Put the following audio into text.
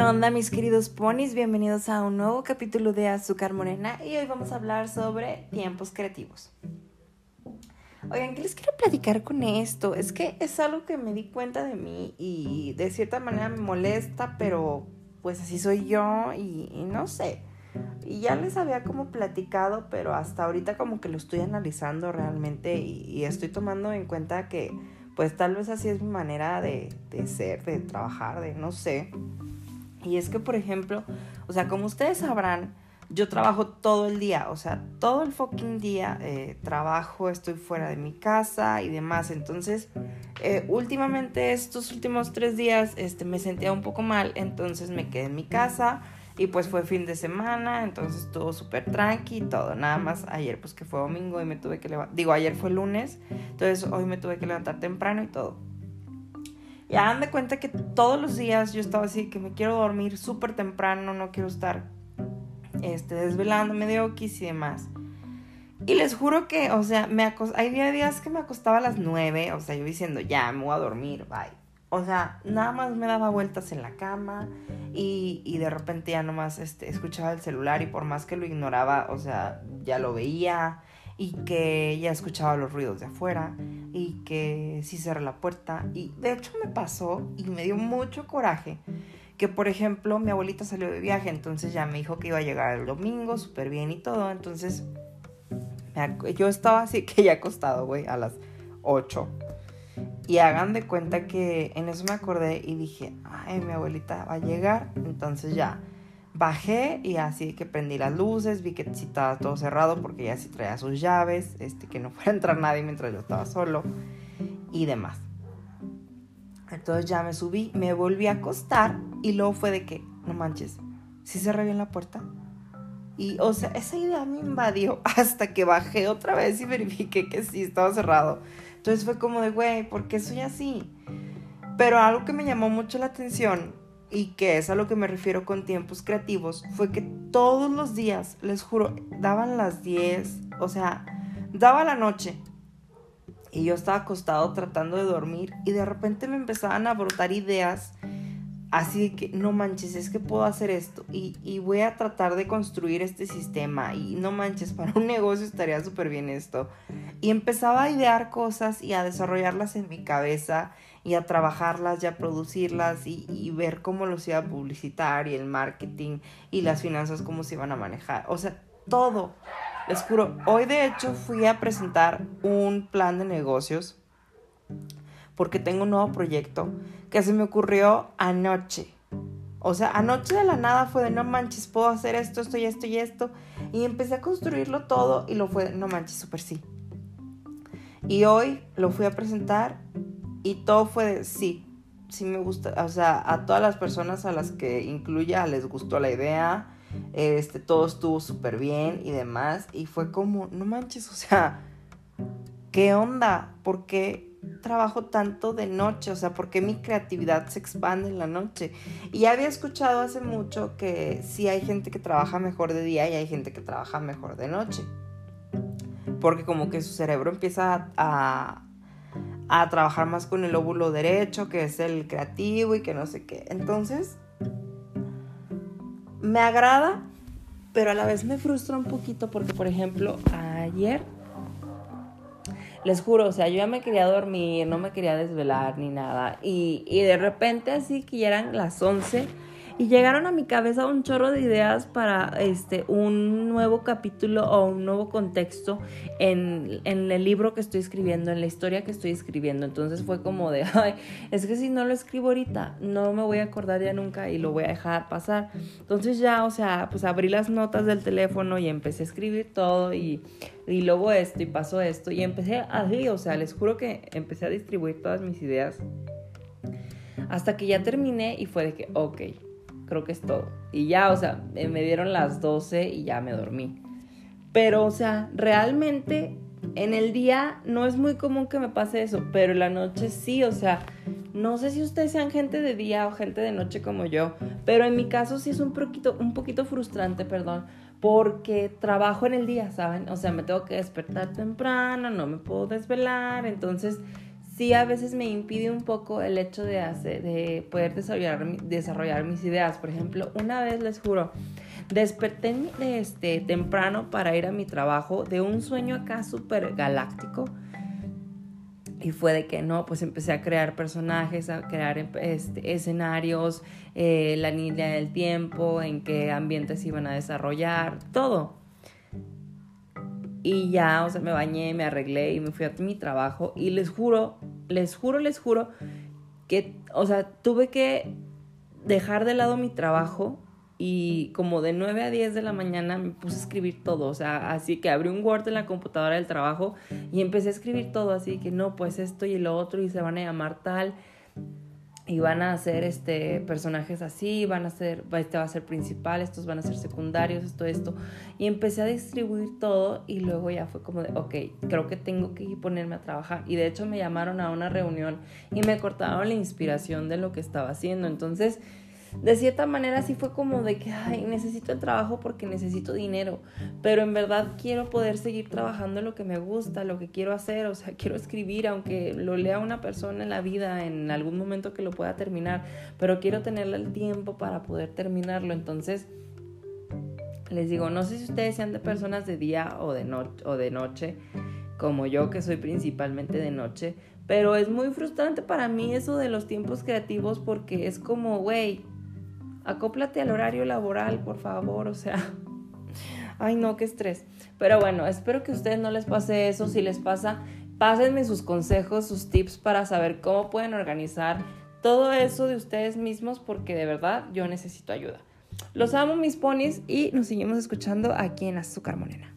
¿Qué onda mis queridos ponis? Bienvenidos a un nuevo capítulo de Azúcar Morena y hoy vamos a hablar sobre tiempos creativos. Oigan, ¿qué les quiero platicar con esto? Es que es algo que me di cuenta de mí y de cierta manera me molesta, pero pues así soy yo y, no sé. Y ya les había como platicado, pero hasta ahorita como que lo estoy analizando realmente y, estoy tomando en cuenta que pues tal vez así es mi manera de, de ser, de trabajar, de no sé. Y es que, por ejemplo, o sea, como ustedes sabrán, yo trabajo todo el día, o sea, todo el fucking día eh, trabajo, estoy fuera de mi casa y demás. Entonces, eh, últimamente, estos últimos tres días, este, me sentía un poco mal, entonces me quedé en mi casa y pues fue fin de semana, entonces estuvo súper tranqui y todo. Nada más ayer, pues que fue domingo y me tuve que levantar, digo, ayer fue lunes, entonces hoy me tuve que levantar temprano y todo. Y hagan de cuenta que todos los días yo estaba así, que me quiero dormir súper temprano, no quiero estar este, desvelándome de okis y demás. Y les juro que, o sea, me hay días que me acostaba a las nueve, o sea, yo diciendo, ya, me voy a dormir, bye. O sea, nada más me daba vueltas en la cama y, y de repente ya nomás este, escuchaba el celular y por más que lo ignoraba, o sea, ya lo veía y que ya escuchaba los ruidos de afuera y que sí cerré la puerta. Y de hecho me pasó y me dio mucho coraje que por ejemplo mi abuelita salió de viaje entonces ya me dijo que iba a llegar el domingo súper bien y todo. Entonces yo estaba así que ya acostado güey a las 8 y hagan de cuenta que en eso me acordé y dije ay mi abuelita va a llegar entonces ya Bajé y así que prendí las luces, vi que sí estaba todo cerrado porque ya sí traía sus llaves, este, que no fuera a entrar nadie mientras yo estaba solo y demás. Entonces ya me subí, me volví a acostar y luego fue de que, no manches, ¿sí cerré bien la puerta? Y, o sea, esa idea me invadió hasta que bajé otra vez y verifiqué que sí estaba cerrado. Entonces fue como de, güey, ¿por qué soy así? Pero algo que me llamó mucho la atención y que es a lo que me refiero con tiempos creativos, fue que todos los días, les juro, daban las 10, o sea, daba la noche. Y yo estaba acostado tratando de dormir y de repente me empezaban a brotar ideas así que no manches, es que puedo hacer esto y, y voy a tratar de construir este sistema y no manches, para un negocio estaría súper bien esto. Y empezaba a idear cosas y a desarrollarlas en mi cabeza y a trabajarlas y a producirlas y, ver cómo los iba a publicitar y el marketing y las finanzas, cómo se iban a manejar. O sea, todo. Les juro, hoy de hecho fui a presentar un plan de negocios porque tengo un nuevo proyecto que se me ocurrió anoche. O sea, anoche de la nada fue de no manches, puedo hacer esto, esto y esto y esto. Y empecé a construirlo todo y lo fue de no manches, súper sí. Y hoy lo fui a presentar y todo fue de sí, sí me gusta, o sea, a todas las personas a las que incluya les gustó la idea, este, todo estuvo súper bien y demás, y fue como, no manches, o sea, ¿qué onda? ¿Por qué trabajo tanto de noche? O sea, ¿por qué mi creatividad se expande en la noche? Y había escuchado hace mucho que sí hay gente que trabaja mejor de día y hay gente que trabaja mejor de noche. Porque como que su cerebro empieza a, a trabajar más con el óvulo derecho, que es el creativo y que no sé qué. Entonces, me agrada, pero a la vez me frustra un poquito porque, por ejemplo, ayer, les juro, o sea, yo ya me quería dormir, no me quería desvelar ni nada. Y, y de repente, así que ya eran las 11 y llegaron a mi cabeza un chorro de ideas para este un nuevo capítulo o un nuevo contexto en, en, el libro que estoy escribiendo, en la historia que estoy escribiendo. Entonces fue como de, ay, es que si no lo escribo ahorita, no me voy a acordar ya nunca y lo voy a dejar pasar. Entonces ya, o sea, pues abrí las notas del teléfono y empecé a escribir todo y, y luego esto y pasó esto y empecé así, o sea, les juro que empecé a distribuir todas mis ideas hasta que ya terminé y fue de que, ok creo que es todo. Y ya, o sea, me dieron las 12 y ya me dormí. Pero, o sea, realmente en el día no es muy común que me pase eso, pero en la noche sí, o sea, no sé si ustedes sean gente de día o gente de noche como yo, pero en mi caso sí es un poquito, un poquito frustrante, perdón, porque trabajo en el día, ¿saben? O sea, me tengo que despertar temprano, no me puedo desvelar, entonces sí a veces me impide un poco el hecho de, hacer, de poder desarrollar, mis ideas. Por ejemplo, una vez les juro, desperté este, temprano para ir a mi trabajo de un sueño acá súper galáctico. Y fue de que no, pues empecé a crear personajes, a crear este, escenarios, eh, la línea del tiempo, en qué ambientes iban a desarrollar, todo. Y ya, o sea, me bañé, me arreglé y me fui a mi trabajo. Y les juro, les juro, les juro que, o sea, tuve que dejar de lado mi trabajo y como de 9 a 10 de la mañana me puse a escribir todo, o sea, así que abrí un Word en la computadora del trabajo y empecé a escribir todo, así que no, pues esto y lo otro y se van a llamar tal y van a ser este, personajes así, van a ser, este va a ser principal, estos van a ser secundarios, esto, esto. Y empecé a distribuir todo y luego ya fue como de, ok, creo que tengo que ponerme a trabajar. Y de hecho me llamaron a una reunión y me cortaron la inspiración de lo que estaba haciendo. Entonces, de cierta manera sí fue como de que, necesito el trabajo porque necesito dinero, pero en verdad quiero poder seguir trabajando lo que me gusta, lo que quiero hacer, o sea, quiero escribir, aunque lo lea una persona en la vida en algún momento que lo pueda terminar, pero quiero tener el tiempo para poder terminarlo, entonces... Les digo, no sé si ustedes sean de personas de día o de, no o de noche, como yo que soy principalmente de noche, pero es muy frustrante para mí eso de los tiempos creativos porque es como, güey, acóplate al horario laboral, por favor, o sea, ay no, qué estrés. Pero bueno, espero que a ustedes no les pase eso, si les pasa, pásenme sus consejos, sus tips para saber cómo pueden organizar todo eso de ustedes mismos porque de verdad yo necesito ayuda. Los amo mis ponis y nos seguimos escuchando aquí en Azúcar Morena.